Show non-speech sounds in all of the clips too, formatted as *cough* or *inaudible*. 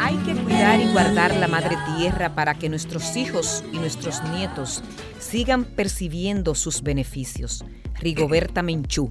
Hay que cuidar y guardar la madre tierra para que nuestros hijos y nuestros nietos sigan percibiendo sus beneficios. Rigoberta Menchú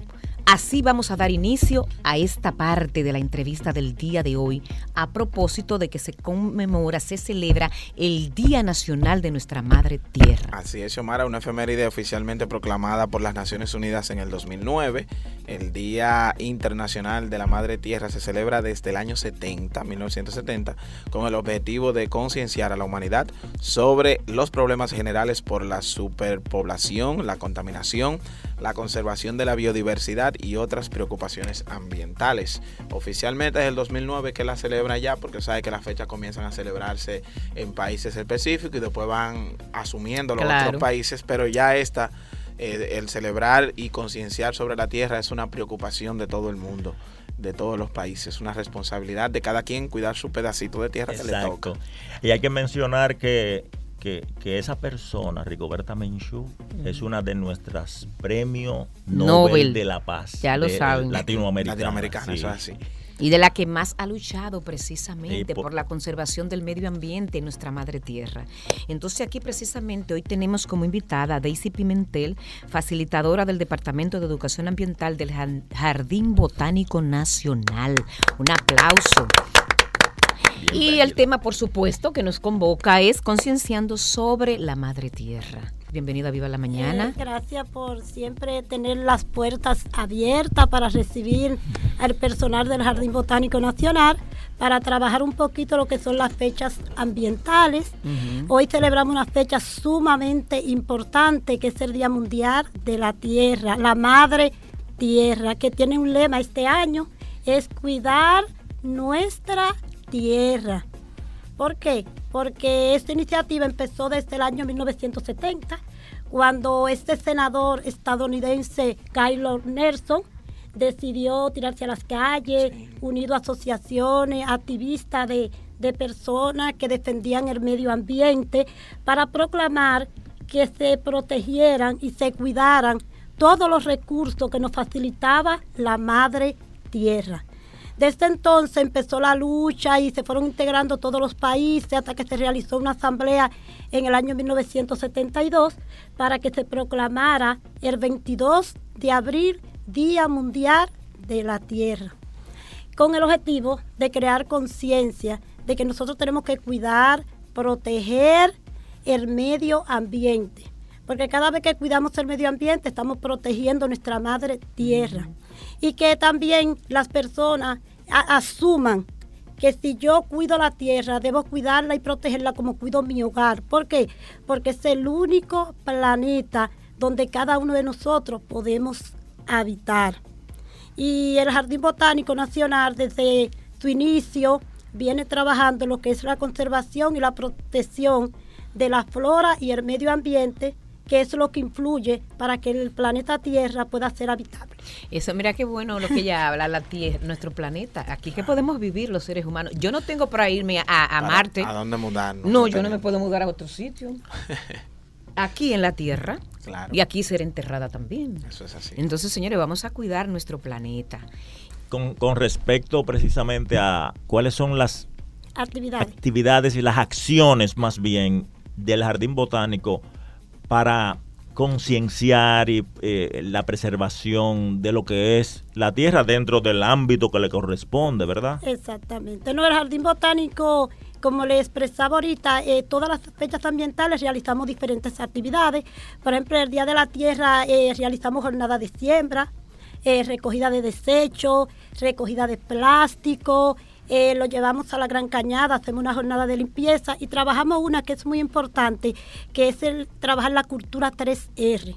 Así vamos a dar inicio a esta parte de la entrevista del día de hoy a propósito de que se conmemora, se celebra el Día Nacional de nuestra Madre Tierra. Así es, Xiomara, una efeméride oficialmente proclamada por las Naciones Unidas en el 2009. El Día Internacional de la Madre Tierra se celebra desde el año 70, 1970, con el objetivo de concienciar a la humanidad sobre los problemas generales por la superpoblación, la contaminación, la conservación de la biodiversidad y otras preocupaciones ambientales. Oficialmente es el 2009 que la celebra ya porque sabe que las fechas comienzan a celebrarse en países específicos y después van asumiendo los otros países, pero ya esta, eh, el celebrar y concienciar sobre la tierra es una preocupación de todo el mundo de todos los países, una responsabilidad de cada quien cuidar su pedacito de tierra que le toca. Y hay que mencionar que que, esa persona, Rigoberta Menchú, es una de nuestras premios Nobel, de la Paz. Ya lo saben. Latinoamericana. eso es así. Y de la que más ha luchado precisamente por, la conservación del medio ambiente en nuestra madre tierra. Entonces aquí precisamente hoy tenemos como invitada a Daisy Pimentel, facilitadora del Departamento de Educación Ambiental del Jardín Botánico Nacional. Un aplauso. Y el tema, por supuesto, que nos convoca es concienciando sobre la madre tierra. Bienvenido a Viva la Mañana. Eh, gracias por siempre tener las puertas abiertas para recibir al personal del Jardín Botánico Nacional para trabajar un poquito lo que son las fechas ambientales. Hoy celebramos una fecha sumamente importante que es el Día Mundial de la Tierra, la Madre Tierra, que tiene un lema este año, es cuidar nuestra tierra. ¿Por qué? Porque esta iniciativa empezó desde el año 1970, cuando este senador estadounidense, Kylo Nelson, decidió tirarse a las calles, unido a asociaciones, activistas de, de personas que defendían el medio ambiente, para proclamar que se protegieran y se cuidaran todos los recursos que nos facilitaba la madre tierra. Desde entonces empezó la lucha y se fueron integrando todos los países hasta que se realizó una asamblea en el año 1972 para que se proclamara el 22 de abril Día Mundial de la Tierra, con el objetivo de crear conciencia de que nosotros tenemos que cuidar, proteger el medio ambiente, porque cada vez que cuidamos el medio ambiente estamos protegiendo nuestra madre tierra y que también las personas asuman que si yo cuido la tierra, debo cuidarla y protegerla como cuido mi hogar. ¿Por qué? Porque es el único planeta donde cada uno de nosotros podemos habitar. Y el Jardín Botánico Nacional desde su inicio viene trabajando en lo que es la conservación y la protección de la flora y el medio ambiente que es lo que influye para que el planeta Tierra pueda ser habitable. Eso, mira qué bueno lo que ella *laughs* habla, la Tierra, nuestro planeta, aquí que podemos vivir los seres humanos. Yo no tengo para irme a, Marte. ¿A dónde mudarnos? No, yo no me puedo mudar a otro sitio. *laughs* aquí en la Tierra. Claro. Y aquí ser enterrada también. Eso es así. Entonces, señores, vamos a cuidar nuestro planeta. Con, con respecto precisamente a cuáles son las actividades. actividades y las acciones más bien del Jardín Botánico para concienciar y eh, la preservación de lo que es la tierra dentro del ámbito que le corresponde, ¿verdad? Exactamente. No, el Jardín Botánico, como le expresaba ahorita, eh, todas las fechas ambientales realizamos diferentes actividades. Por ejemplo, el Día de la Tierra eh, realizamos jornada de siembra, recogida de desechos, recogida de plástico, eh, lo llevamos a la Gran Cañada, hacemos una jornada de limpieza y trabajamos una que es muy importante, que es el trabajar la cultura 3R,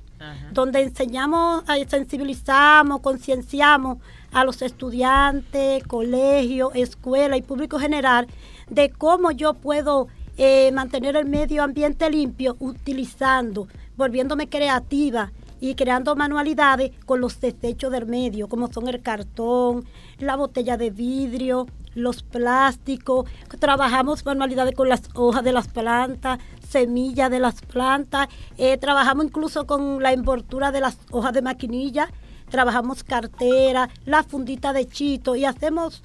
donde enseñamos, sensibilizamos, concienciamos a los estudiantes, colegios, escuela y público general de cómo yo puedo eh, mantener el medio ambiente limpio utilizando, volviéndome creativa y creando manualidades con los desechos del medio, como son el cartón, la botella de vidrio, los plásticos, trabajamos manualidades con las hojas de las plantas, semillas de las plantas, eh, trabajamos incluso con la envoltura de las hojas de maquinilla, trabajamos cartera, la fundita de chito y hacemos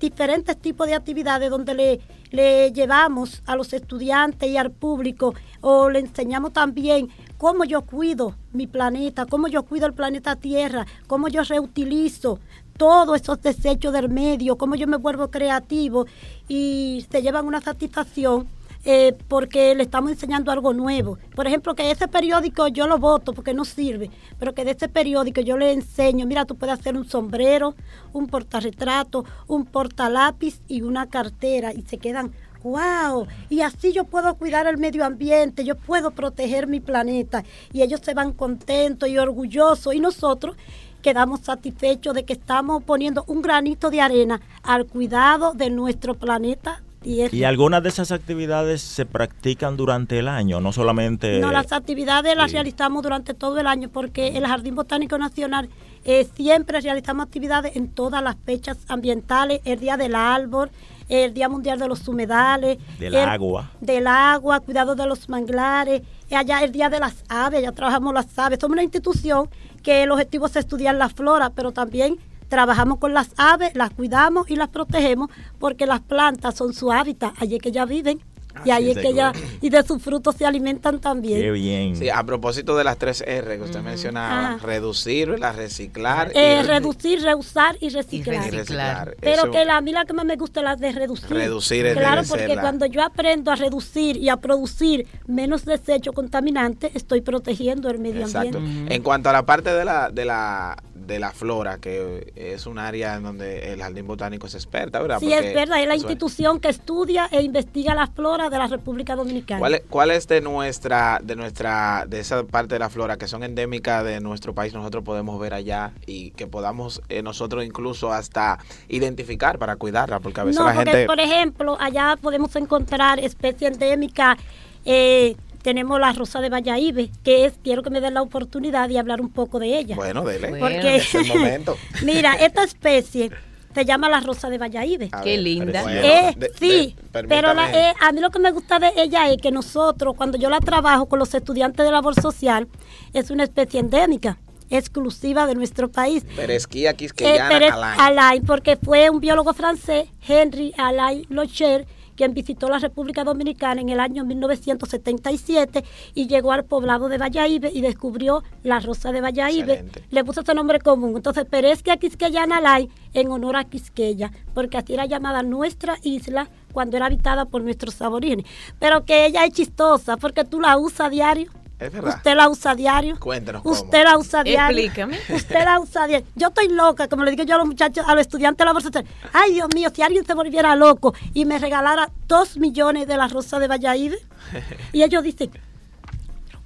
diferentes tipos de actividades donde le, le llevamos a los estudiantes y al público o le enseñamos también cómo yo cuido mi planeta, cómo yo cuido el planeta Tierra, cómo yo reutilizo todos esos desechos del medio, cómo yo me vuelvo creativo y se llevan una satisfacción eh, porque le estamos enseñando algo nuevo. Por ejemplo, que ese periódico yo lo voto porque no sirve, pero que de ese periódico yo le enseño, mira, tú puedes hacer un sombrero, un portarretrato, un portalápiz y una cartera y se quedan wow, y así yo puedo cuidar el medio ambiente, yo puedo proteger mi planeta y ellos se van contentos y orgullosos y nosotros quedamos satisfechos de que estamos poniendo un granito de arena al cuidado de nuestro planeta ¿Y algunas de esas actividades se practican durante el año, no solamente...? No, las actividades las realizamos durante todo el año porque el Jardín Botánico Nacional eh, siempre realizamos actividades en todas las fechas ambientales, el Día del Árbol, el Día Mundial de los Humedales. Del agua. Del agua, cuidado de los manglares, allá el Día de las Aves, ya trabajamos las aves. Somos una institución que el objetivo es estudiar la flora, pero también trabajamos con las aves, las cuidamos y las protegemos porque las plantas son su hábitat, allí que ellas viven. Y ahí es que ella, y de sus frutos se alimentan también. Qué bien. Sí, a propósito de las tres R que usted mencionaba, reducir, la reciclar. Eh, reducir, reusar y reciclar. Pero que la, a mí la que más me gusta es la de reducir. Reducir Claro, porque cuando yo aprendo a reducir y a producir menos desecho contaminante, estoy protegiendo el medio Exacto. ambiente. En cuanto a la parte de la, de la de la flora, que es un área en donde el Jardín Botánico es experta, ¿verdad? Sí, es verdad, es la institución que estudia e investiga la flora de la República Dominicana. ¿Cuál es, cuál es de nuestra, de nuestra, de esa parte de la flora que son endémicas de nuestro país, nosotros podemos ver allá y que podamos eh, nosotros incluso hasta identificar para cuidarla? Porque a veces la gente... Por ejemplo, allá podemos encontrar especies endémicas eh, tenemos la rosa de Valladolid, que es, quiero que me den la oportunidad de hablar un poco de ella. Bueno, dele. Porque, es el momento. *laughs* mira, esta especie se llama la rosa de Valladolid. Qué linda. Eh, sí, pero eh, a mí lo que me gusta de ella es que nosotros, cuando yo la trabajo con los estudiantes de labor social, es una especie endémica exclusiva de nuestro país. Peresquía Quisqueyana eh, Alain. Porque fue un biólogo francés, Henry Alain Locher, quien visitó la República Dominicana en el año 1977 y llegó al poblado de Valladolid y descubrió la rosa de Valladolid. Le puso ese nombre común. Entonces, Perezquia Quisqueyana Nalay en honor a Quisqueya, porque así era llamada nuestra isla cuando era habitada por nuestros aborígenes. Pero que ella es chistosa porque tú la usas a diario. Usted la usa diario. Cuéntanos Usted la usa diario. Explícame. Usted la usa diario. Yo estoy loca, como le digo yo a los muchachos, a los estudiantes de la bolsa. Ay, Dios mío, si alguien se volviera loco y me regalara dos millones de la rosa de Valladolid. *laughs* y ellos dicen,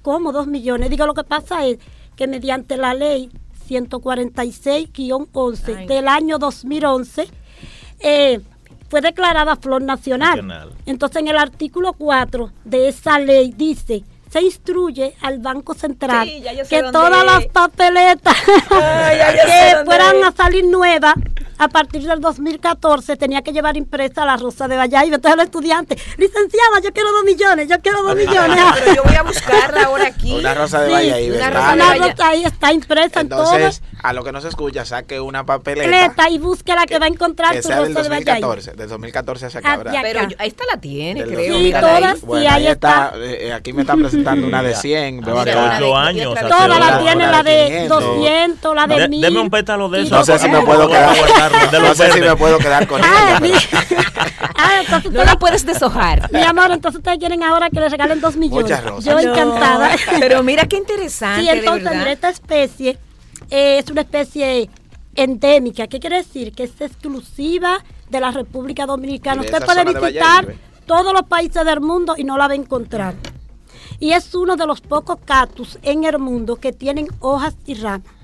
¿cómo dos millones? Digo, lo que pasa es que mediante la ley 146-11 del año 2011, eh, fue declarada flor nacional. nacional. Entonces, en el artículo 4 de esa ley dice se instruye al Banco Central que todas las papeletas *laughs* que fueran a salir nuevas a partir del 2014 tenía que llevar impresa la rosa de Valladolid. Entonces los estudiantes, licenciada, yo quiero dos millones, yo quiero dos *laughs* millones. Pero yo voy a *laughs* buscarla ahora aquí. Una rosa de Valladolid. Una rosa ahí está impresa Entonces, en a lo que no se escucha, saque una papeleta. y busque la que, va a encontrar que tu rosa del 2014, de Del 2014 hacia acá, ¿verdad? Pero ahí está la tiene, creo. Sí, todas, sí, ahí está. Eh, aquí me está presentando una de 100. Veo acá. 8 años. Todas la tiene, la de 200, la de 1000. Deme un pétalo de eso. No sé si me puedo quedar *laughs* no sé si me puedo quedar con ah, ella. *laughs* Ah, entonces no la puedes deshojar. Mi amor, entonces ustedes quieren ahora que les regalen 2 millones. Muchas rosas. Yo encantada. *laughs* Pero mira qué interesante. Sí, entonces, esta especie es una especie endémica. ¿Qué quiere decir? Que es exclusiva de la República Dominicana. Usted puede visitar todos los países del mundo y no la va a encontrar. Y es uno de los pocos cactus en el mundo que tienen hojas y ramas.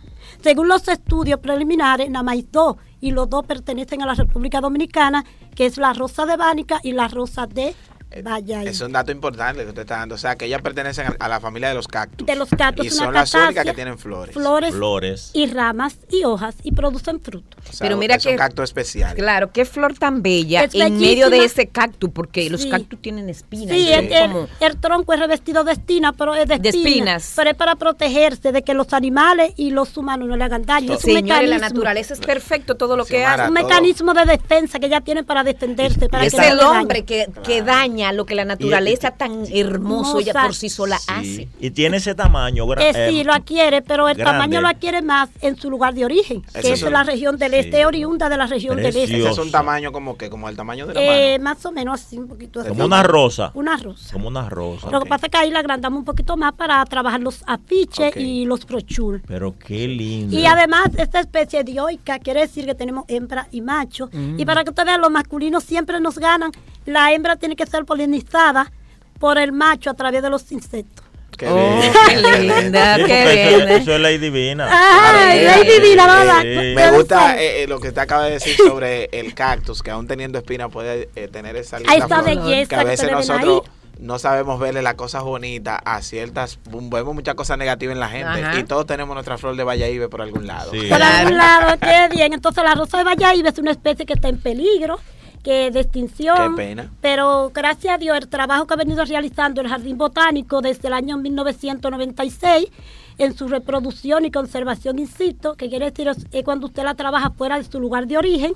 Según los estudios preliminares, nada más dos, y los dos pertenecen a la República Dominicana, que es la rosa de Bánica y la rosa de Vaya Es un dato importante que usted está dando. O sea, que ellas pertenecen a la familia de los cactus. De los cactus. Y son las únicas que tienen flores. Flores, flores. y ramas y hojas y producen frutos. Pero mira que. Es un cactus especial. Claro, qué flor tan bella en medio de ese cactus, porque los cactus tienen espinas. Sí, el, tronco es revestido de espinas, pero es de espinas, Pero es para protegerse de que los animales y los humanos no le hagan daño. Es un la naturaleza es perfecto todo lo que hace. Es un mecanismo de defensa que ella tiene para defenderse. Para es el hombre que, que daña lo que la naturaleza tan hermoso ella por sí sola hace. Y tiene ese tamaño. Eh, sí, lo adquiere, pero el tamaño lo adquiere más en su lugar de origen, que es, la región del este, oriunda de la región del este. es un tamaño como que, como el tamaño de la eh, Más o menos así, un poquito así. Como una rosa. Una rosa. Como una rosa. Lo que pasa es que ahí la agrandamos un poquito más para trabajar los afiches y los brochures. Pero qué lindo. Y además, esta especie dioica quiere decir que tenemos hembra y macho. Mm. Y para que ustedes vean, los masculinos siempre nos ganan. La hembra tiene que ser polinizada por el macho a través de los insectos. Qué, oh, qué linda, qué linda. Eso, es ley divina. Ay, ley divina, Me gusta eh, eh, lo que usted acaba de decir sobre el cactus, que aún teniendo espina puede eh, tener esa linda flor, belleza que a veces nosotros no sabemos verle las cosas bonitas a ciertas, vemos muchas cosas negativas en la gente y todos tenemos nuestra flor de Valladolid por algún lado. Por algún lado, qué bien. Entonces la rosa de Valladolid es una especie que está en peligro que de extinción. Qué pena. Pero gracias a Dios, el trabajo que ha venido realizando el Jardín Botánico desde el año 1996 en su reproducción y conservación insisto, que quiere decir es cuando usted la trabaja fuera de su lugar de origen,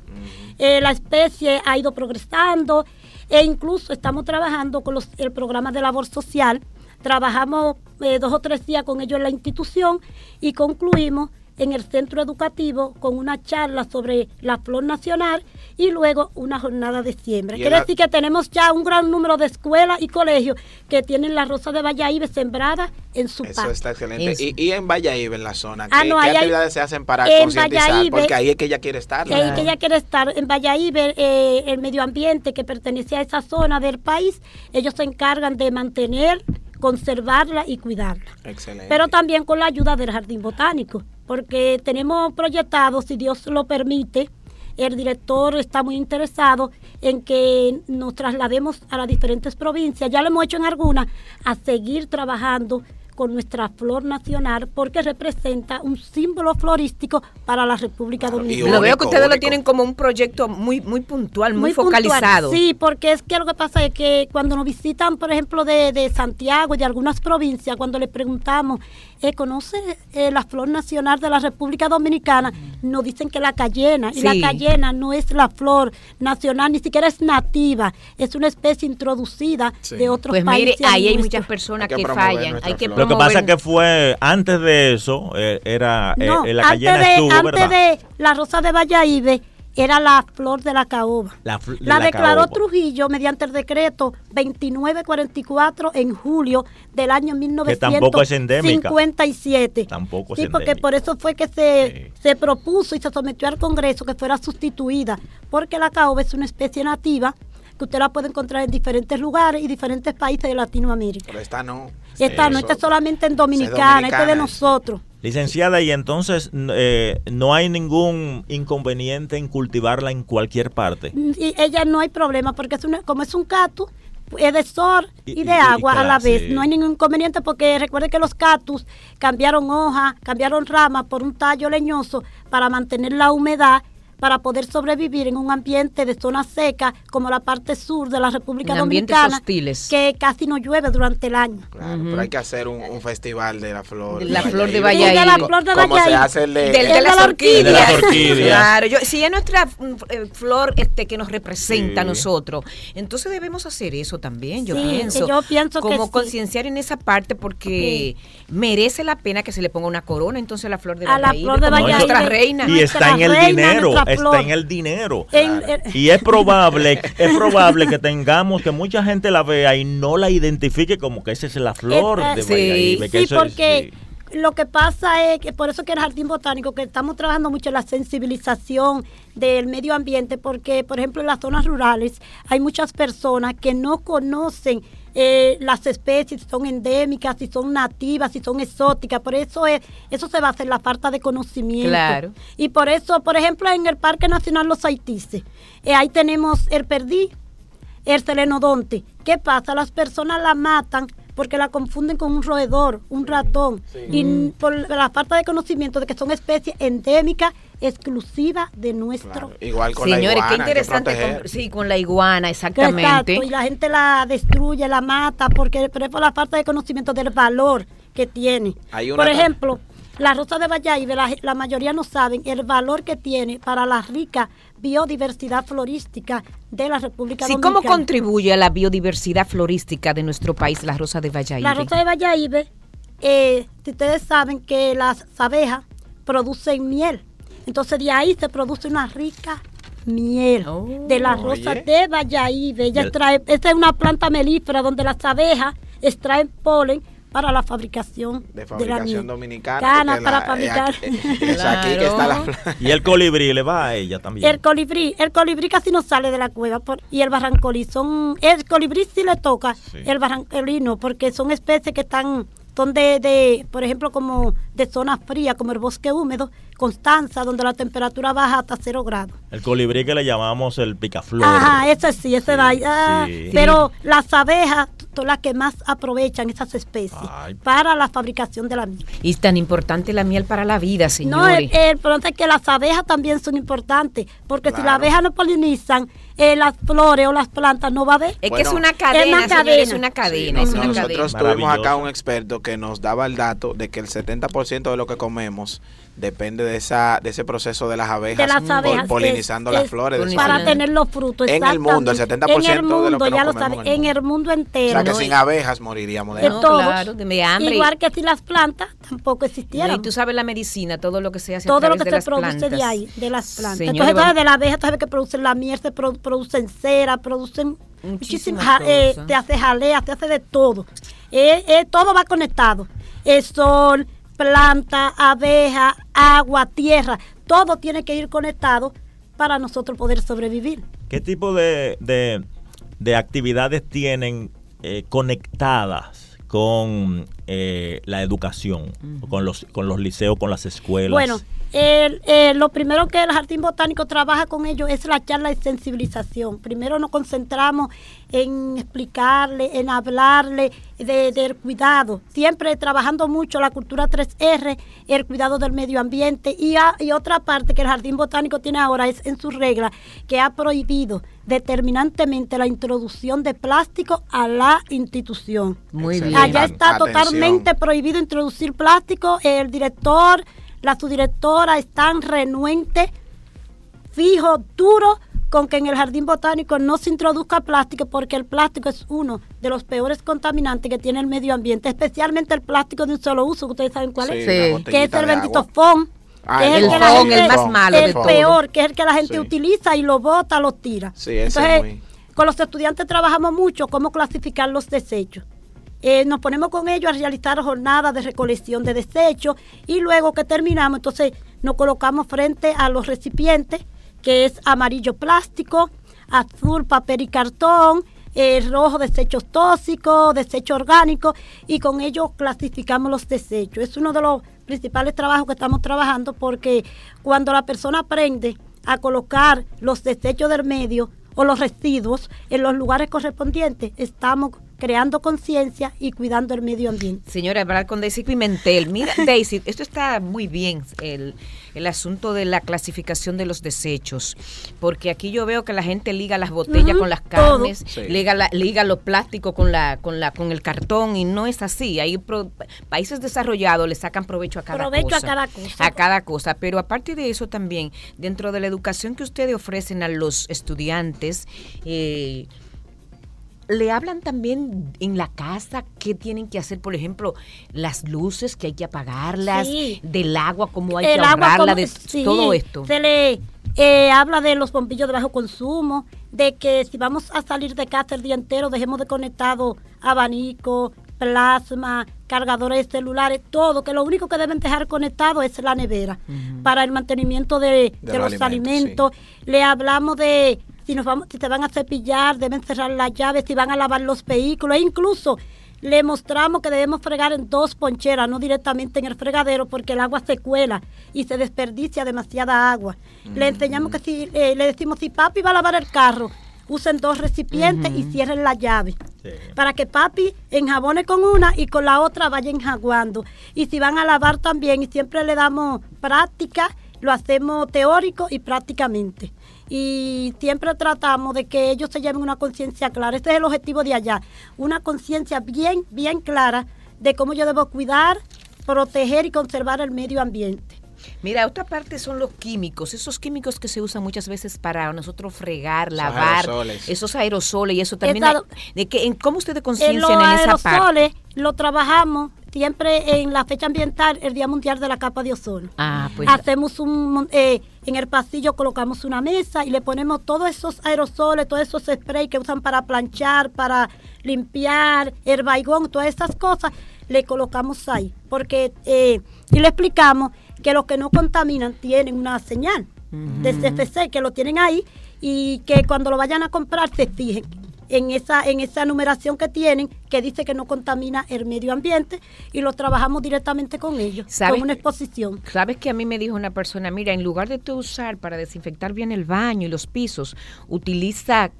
eh, la especie ha ido progresando e incluso estamos trabajando con los, el programa de labor social, trabajamos eh, dos o tres días con ellos en la institución y concluimos en el centro educativo con una charla sobre la flor nacional y luego una jornada de siembra. Quiere decir que tenemos ya un gran número de escuelas y colegios que tienen la rosa de Valladolid sembrada en su Eso está excelente. Y, en Valladolid, en la zona, ah, ¿qué, actividades se hacen para concientizar? Porque ahí es que ella quiere estar. Ahí es que ella quiere estar. En Valladolid, eh, el medio ambiente que pertenece a esa zona del país, ellos se encargan de mantener conservarla y cuidarla. Excelente. Pero también con la ayuda del Jardín Botánico porque tenemos proyectado, si Dios lo permite, el director está muy interesado en que nos traslademos a las diferentes provincias, ya lo hemos hecho en algunas, a seguir trabajando con nuestra flor nacional porque representa un símbolo florístico para la República Dominicana. Lo veo que ustedes lo tienen como un proyecto muy muy puntual, muy, focalizado. Sí, porque es que lo que pasa es que cuando nos visitan, por ejemplo, de, de Santiago y de algunas provincias, cuando les preguntamos, eh, ¿conoce eh, la flor nacional de la República Dominicana? Nos dicen que la cayena, y la cayena no es la flor nacional, ni siquiera es nativa, es una especie introducida de otros pues países. Pues mire, ahí hay muchas personas que, fallan, hay que lo que pasa es que fue antes de eso, eh, era eh, eh, la antes de, estuvo, Antes de la rosa de Valladolid era la flor de la caoba. La, declaró Trujillo mediante el decreto 2944 en julio del año 1957. Tampoco es sí, porque por eso fue que se, se propuso y se sometió al Congreso que fuera sustituida, porque la caoba es una especie nativa que usted la puede encontrar en diferentes lugares y diferentes países de Latinoamérica. Pero esta no. Esta no, esta es solamente en Dominicana, esta es de nosotros. Licenciada, y entonces eh, no hay ningún inconveniente en cultivarla en cualquier parte. Mm, y ella no hay problema, porque es una, como es un cactus, es de sol y, de agua a la vez. No hay ningún inconveniente porque recuerde que los cactus cambiaron hojas, cambiaron ramas por un tallo leñoso para mantener la humedad para poder sobrevivir en un ambiente de zona seca como la parte sur de la República Dominicana, que casi no llueve durante el año. Claro, pero hay que hacer un, festival de la flor. la flor de Valladolid. la flor de Como se hace el de, de, las orquídeas. Claro, yo, si es nuestra mm, eh, flor este que nos representa a nosotros, entonces debemos hacer eso también, yo pienso. Yo pienso como concienciar en esa parte porque merece la pena que se le ponga una corona entonces a la flor de Valladolid, a la flor de Valladolid, nuestra reina. Y está en el dinero está en el dinero. y es probable, *laughs* es probable que tengamos que mucha gente la vea y no la identifique como que esa es la flor de Sí, sí porque lo que pasa es que por eso que el Jardín Botánico, que estamos trabajando mucho en la sensibilización del medio ambiente, porque por ejemplo en las zonas rurales hay muchas personas que no conocen eh, las especies, si son endémicas, si son nativas, si son exóticas. Por eso es, eso se basa en la falta de conocimiento. Claro. Y por eso, por ejemplo, en el Parque Nacional Los Haitises, eh, ahí tenemos el perdí, el selenodonte. ¿Qué pasa? Las personas la matan porque la confunden con un roedor, un ratón, y por la falta de conocimiento de que son especies endémicas exclusivas de nuestro. Igual con Señores, la iguana. qué interesante. con- sí, con la iguana, exactamente. Exacto, y la gente la destruye, la mata, porque pero es por la falta de conocimiento del valor que tiene. Hay una Por ejemplo, la rosa de Valladolid, la, la mayoría no saben el valor que tiene para la rica biodiversidad florística de la República Sí, ¿cómo Dominicana. contribuye a la biodiversidad florística de nuestro país la rosa de Valladolid? La rosa de Valladolid, eh, si ustedes saben que las abejas producen miel, entonces de ahí se produce una rica miel Oh. de la rosa Oye. de Valladolid. Ella extrae, esta es una planta melífera donde las abejas extraen polen para la fabricación De la fabricación dominicana. Cana para la- fabricar. Es aquí, es aquí que está la Claro. Y el colibrí le va a ella también. El colibrí, el colibrí casi no sale de la cueva por- y el barrancolí son, el colibrí sí le toca, Sí. el barrancolí no, porque son especies que están, son de, de, por ejemplo, como de zonas frías, como el bosque húmedo, Constanza, donde la temperatura baja hasta cero grados. El colibrí que le llamamos el picaflor. Ajá, ese sí, ese Sí, va. ah, sí. Pero las abejas son las que más aprovechan esas especies Ay. para la fabricación de la miel. Y es tan importante la miel para la vida, No, señores. el, el problema es que las abejas también son importantes, porque si las abejas no polinizan eh, las flores o las plantas, no va a haber. es que es una es cadena, una señores, cadena. es una cadena, Sí, es una nosotros cadena. tuvimos acá un experto que nos daba el dato de que el 70% de lo que comemos depende de esa de ese proceso de las abejas, de las abejas polinizando es- las es flores. para tener los frutos En el mundo, el exactamente. 70% en el mundo, de lo que nos ya lo saben, en el en el mundo O entero sea que No, sin abejas moriríamos de de hambre. todos claro, de hambre. igual que si las plantas tampoco No, existieran y tú sabes la medicina, todo lo que se hace a todo lo que de se las produce plantas. de ahí, de las plantas. Entonces, vamos- de la abeja, tú sabes que producen la miel, se produ- producen cera, producen Muchísimas eh, te hace jalea, te hace de todo. Eh, eh, todo va conectado. El sol, planta, abeja, agua, tierra, todo tiene que ir conectado para nosotros poder sobrevivir. ¿Qué tipo de, de- de actividades tienen eh, conectadas con eh, la educación, con, los, con los liceos, con las escuelas? Bueno, el- eh, lo primero que el Jardín Botánico trabaja con ellos es la charla de sensibilización. Primero nos concentramos en explicarle, en hablarle de- del cuidado, siempre trabajando mucho la cultura 3R, el cuidado del medio ambiente y, a- y otra parte que el Jardín Botánico tiene ahora es en su regla que ha prohibido determinantemente la introducción de plástico a la institución. Muy bien. Allá está Atención. Totalmente prohibido introducir plástico. El director, la subdirectora están renuentes, fijo, duro, con que en el jardín botánico no se introduzca plástico porque el plástico es uno de los peores contaminantes que tiene el medio ambiente, especialmente el plástico de un solo uso, que ustedes saben cuál Sí, es, que es el bendito. FON. Ah, que es el que la FON, gente- el más malo el de todo. peor, que es el que la gente Sí. utiliza y lo bota, lo tira. Sí, ese es Entonces, muy- con los estudiantes trabajamos mucho cómo clasificar los desechos. Eh, nos ponemos con ellos a realizar jornadas de recolección de desechos y luego que terminamos, entonces nos colocamos frente a los recipientes, que es amarillo plástico, azul papel y cartón, eh, rojo desechos tóxicos, desecho orgánico y con ello clasificamos los desechos. Es uno de los principales trabajos que estamos trabajando porque cuando la persona aprende a colocar los desechos del medio o los residuos en los lugares correspondientes, estamos creando conciencia y cuidando el medio ambiente. Señora, hablar con Daisy Pimentel. Mira, *laughs* Daisy, esto está muy bien, el, el asunto de la clasificación de los desechos, porque aquí yo veo que la gente liga las botellas con las carnes, Sí. liga, la- liga los plásticos con la, con la, con el cartón y no es así. Hay pro- países desarrollados le sacan provecho a cada Provecho a cosa. cada cosa. A cada cosa. Pero aparte de eso también, dentro de la educación que ustedes ofrecen a los estudiantes, eh, le hablan también en la casa qué tienen que hacer, por ejemplo, las luces que hay que apagarlas, Sí. del agua, cómo hay el que agua ahorrarla, como- de sí, todo esto. Se le eh, habla de los bombillos de bajo consumo, de que si vamos a salir de casa el día entero, dejemos de conectado abanico, plasma, cargadores celulares, todo, que lo único que deben dejar conectado es la nevera para el mantenimiento de, de De los alimentos. Le hablamos de si nos vamos, si se van a cepillar, deben cerrar las llaves, si van a lavar los vehículos, e incluso le mostramos que debemos fregar en dos poncheras, no directamente en el fregadero, porque el agua se cuela y se desperdicia demasiada agua. Le enseñamos que si, eh, le decimos, si papi va a lavar el carro, usen dos recipientes y cierren la llave. Para que papi enjabone con una y con la otra vaya enjaguando. Y si van a lavar también, y siempre le damos práctica, lo hacemos teórico y prácticamente. Y siempre tratamos de que ellos se lleven una conciencia clara. Este es el objetivo de allá. Una conciencia bien, bien clara de cómo yo debo cuidar, proteger y conservar el medio ambiente. Mira, otra parte son los químicos, esos químicos que se usan muchas veces para nosotros fregar, lavar, esos aerosoles y eso también. de que, ¿Cómo ustedes conciencian en, esa parte? aerosoles lo trabajamos siempre en la fecha ambiental, el Día Mundial de la Capa de Ozono. Ah, pues. Hacemos un, eh, en el pasillo colocamos una mesa y le ponemos todos esos aerosoles, todos esos sprays que usan para planchar, para limpiar, el baigón, todas esas cosas, le colocamos ahí. Porque, eh, y le explicamos que los que no contaminan tienen una señal de CFC, que lo tienen ahí y que cuando lo vayan a comprar se fijen en esa, en esa numeración que tienen que dice que no contamina el medio ambiente y lo trabajamos directamente con ellos, con una exposición. Sabes que a mí me dijo una persona, mira, en lugar de tú usar para desinfectar bien el baño y los pisos, utiliza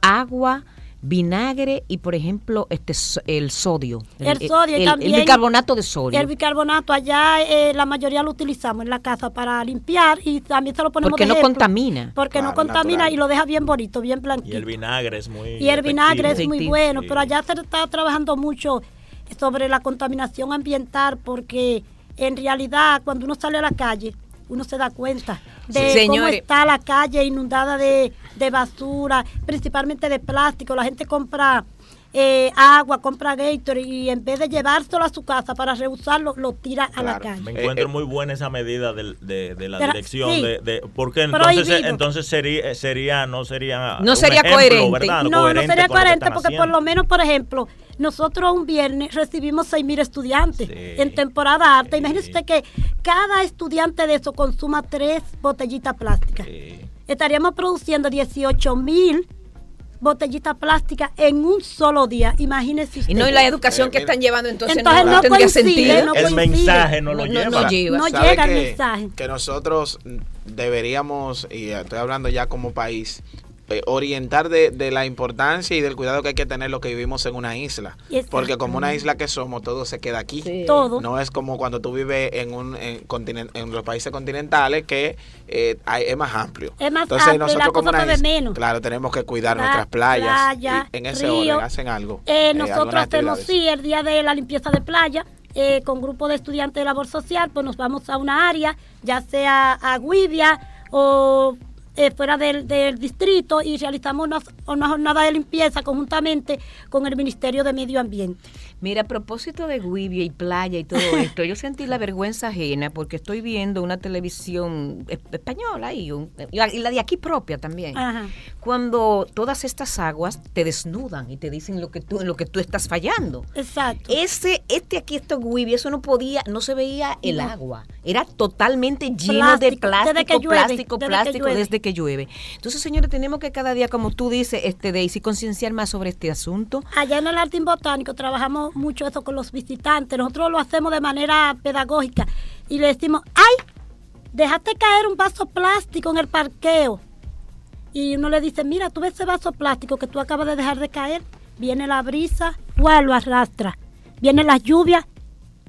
agua vinagre y por ejemplo este el sodio. El, sodio el, también el bicarbonato de sodio. el bicarbonato allá eh, la mayoría lo utilizamos en la casa para limpiar y también se lo ponemos porque no contamina. porque no contamina y lo deja bien bonito bien blanquito y el vinagre es muy y el vinagre es muy bueno pero allá se está trabajando mucho sobre la contaminación ambiental porque en realidad cuando uno sale a la calle uno se da cuenta de cómo está la calle inundada de, basura, principalmente de plástico. La gente compra eh, agua, compra Gator y en vez de llevárselo a su casa para reusarlo, lo tira a la calle. Me encuentro eh, muy buena esa medida de, de, la dirección. de, porque entonces, entonces sería, sería, no sería. No sería coherente. No, no sería coherente porque por lo menos, por ejemplo, nosotros un viernes recibimos 6.000 estudiantes en temporada alta. Imagínese usted que cada estudiante de eso consuma tres botellitas plásticas. Estaríamos produciendo 18.000 botellitas plásticas en un solo día. Imagínese usted. Y no, y la educación que están llevando entonces, entonces no, tendría sentido. el mensaje no lo lleva. No, llega el mensaje. Que nosotros deberíamos, y estoy hablando ya como país, orientar de, la importancia y del cuidado que hay que tener lo que vivimos en una isla. Porque como una isla que somos, todo se queda aquí. Todo. No es como cuando tú vives en un en, los países continentales que eh, es más amplio. Es más Entonces, nosotros como una menos. Claro, tenemos que cuidar nuestras playas. y en ese orden hacen algo. Eh, nosotros hacemos, sí, el día de la limpieza de playa. con grupo de estudiantes de labor social, pues nos vamos a una área, ya sea a Guivia o eh, fuera del, distrito y realizamos una, una, jornada de limpieza conjuntamente con el Ministerio de Medio Ambiente. Mira, a propósito de Guivia y playa y todo esto, yo sentí la vergüenza ajena porque estoy viendo una televisión española y, la de aquí propia también. Cuando todas estas aguas te desnudan y te dicen lo que tú, en lo que tú estás fallando. Exacto. Ese, este aquí, esto Guivia, eso no podía, no se veía el agua. Era totalmente lleno de plástico, plástico, plástico desde que llueve. Entonces, señores, tenemos que cada día, como tú dices, este Daisy, concienciar más sobre este asunto. Allá en el Jardín Botánico trabajamos mucho eso con los visitantes. Nosotros lo hacemos de manera pedagógica y le decimos, ¡ay! Dejaste caer un vaso plástico en el parqueo. Y uno le dice, mira, tú ves ese vaso plástico que tú acabas de dejar de caer. Viene la brisa, lo arrastra. Viene la lluvia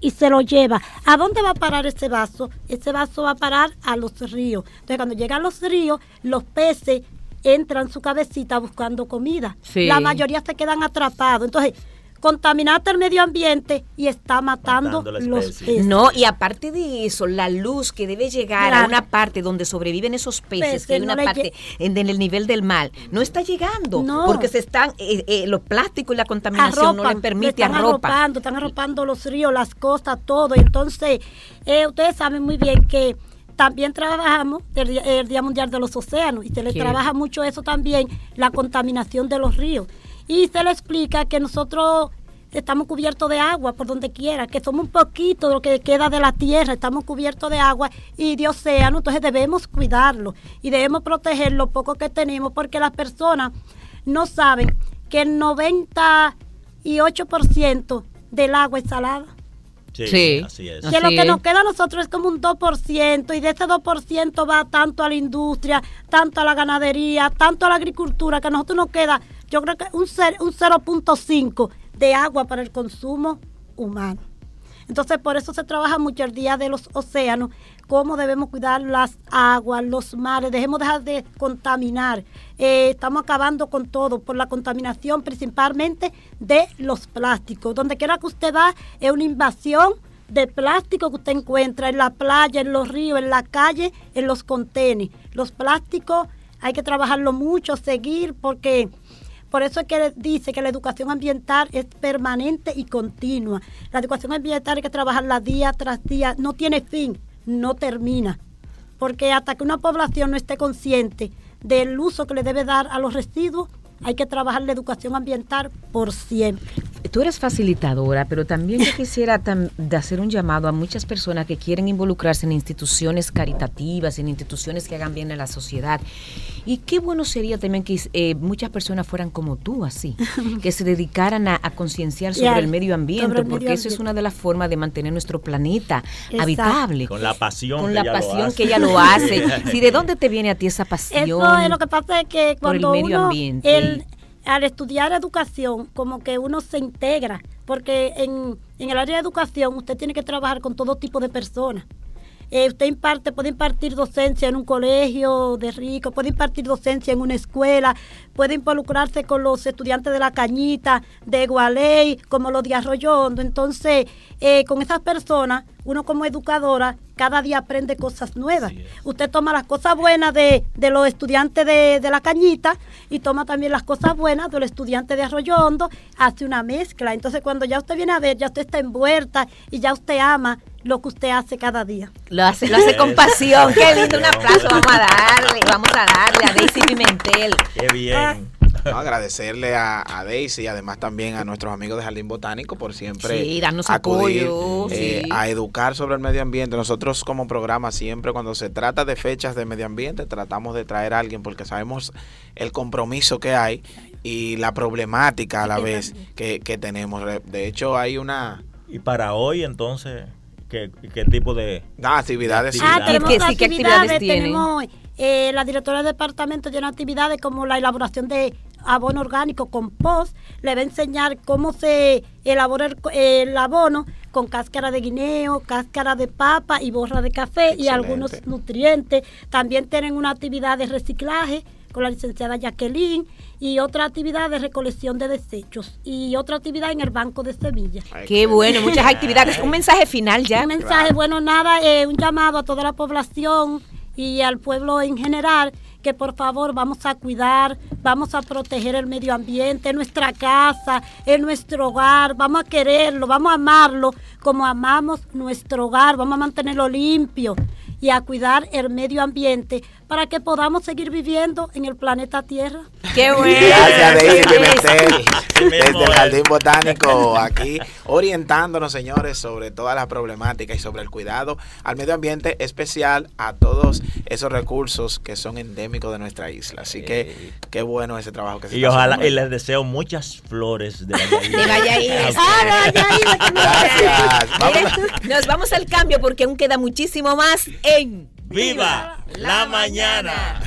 y se lo lleva. ¿A dónde va a parar ese vaso? Ese vaso va a parar a los ríos. Entonces, cuando llegan los ríos, los peces entran su cabecita buscando comida. La mayoría se quedan atrapados. Entonces, contaminaste el medio ambiente y está matando, los peces. No, y aparte de eso, la luz que debe llegar a una parte donde sobreviven esos peces, que hay una parte en, el nivel del mar, no está llegando, porque se están, eh, eh, los plásticos y la contaminación no le permite están arropando, están arropando los ríos, las costas, todo. Entonces, eh, ustedes saben muy bien que también trabajamos el, Día Mundial de los Océanos y se le trabaja mucho eso también, la contaminación de los ríos y se le explica que nosotros estamos cubiertos de agua por donde quiera, que somos un poquito de lo que queda de la tierra, estamos cubiertos de agua y de océano, entonces debemos cuidarlo y debemos proteger lo poco que tenemos porque las personas no saben que el 98% del agua es salada. Sí, así es. Que lo que nos queda a nosotros es como un 2% y de ese 2% va tanto a la industria, tanto a la ganadería, tanto a la agricultura, que a nosotros nos queda, yo creo que un, un 0.5 de agua para el consumo humano. Entonces, por eso se trabaja mucho el Día de los Océanos, cómo debemos cuidar las aguas, los mares, dejemos dejar de contaminar. Eh, estamos acabando con todo por la contaminación principalmente de los plásticos. Donde quiera que usted va, es una invasión de plástico que usted encuentra en la playa, en los ríos, en la calle, en los contenedores. Los plásticos hay que trabajarlo mucho, seguir, porque por eso es que dice que la educación ambiental es permanente y continua. La educación ambiental hay que trabajarla día tras día, no tiene fin, no termina. Porque hasta que una población no esté consciente del uso que le debe dar a los residuos, hay que trabajar la educación ambiental por siempre tú eres facilitadora, pero también yo *laughs* quisiera de hacer un llamado a muchas personas que quieren involucrarse en instituciones caritativas, en instituciones que hagan bien a la sociedad. Y qué bueno sería también que eh, muchas personas fueran como tú, así, *laughs* que se dedicaran a, concienciar sobre el medio ambiente, porque eso es una de las formas de mantener nuestro planeta habitable. Con la pasión. Con la pasión que ella lo hace. *laughs* sí, ¿De dónde te viene a ti esa pasión? Eso es lo que pasa es que cuando por el medio ambiente al estudiar educación, como que uno se integra, porque en, en el área de educación usted tiene que trabajar con todo tipo de personas. Eh, usted imparte, puede impartir docencia en un colegio de rico, puede impartir docencia en una escuela, puede involucrarse con los estudiantes de la Cañita, de Gualey, como los de Arroyo Hondo. Entonces, eh, con esas personas, uno como educadora, cada día aprende cosas nuevas. Usted toma las cosas buenas de, de los estudiantes de, de, la Cañita y toma también las cosas buenas de los estudiantes de Arroyo Hondo, hace una mezcla. Entonces, cuando ya usted viene a ver, ya usted está envuelta y ya usted ama lo que usted hace cada día. Lo hace, lo hace con pasión. Qué lindo, un aplauso. Vamos a darle, vamos a darle a Daisy Pimentel. Qué bien. agradecerle a, Daisy y además también a nuestros amigos de Jardín Botánico por siempre sí, darnos apoyo, eh, a educar sobre el medio ambiente. Nosotros como programa siempre cuando se trata de fechas de medio ambiente tratamos de traer a alguien porque sabemos el compromiso que hay y la problemática a la vez que, que tenemos. De hecho hay una... Y para hoy entonces... ¿Qué, qué tipo de actividades? Ah, tenemos actividades, tenemos eh, la directora del departamento tiene actividades como la elaboración de abono orgánico, compost, le va a enseñar cómo se elabora el, abono con cáscara de guineo, cáscara de papa y borra de café y algunos nutrientes. También tienen una actividad de reciclaje con la licenciada Jacqueline y otra actividad de recolección de desechos y otra actividad en el Banco de Sevilla. Qué bueno, muchas actividades. Un mensaje final ya. Un mensaje, bueno, nada, eh, un llamado a toda la población y al pueblo en general que por favor vamos a cuidar, vamos a proteger el medio ambiente, nuestra casa, en nuestro hogar, vamos a quererlo, vamos a amarlo como amamos nuestro hogar, vamos a mantenerlo limpio y a cuidar el medio ambiente para que podamos seguir viviendo en el planeta Tierra. ¡Qué bueno! Gracias, Pimentel, desde el Jardín Botánico, aquí orientándonos, señores, sobre todas las problemáticas y sobre el cuidado al medio ambiente, especial a todos esos recursos que son endémicos de nuestra isla. Así que qué bueno ese trabajo que se Y ojalá, y les deseo muchas flores de *laughs* Valladolid. Ah, Gracias. Nos vamos al cambio porque aún queda muchísimo más en ¡Viva la mañana!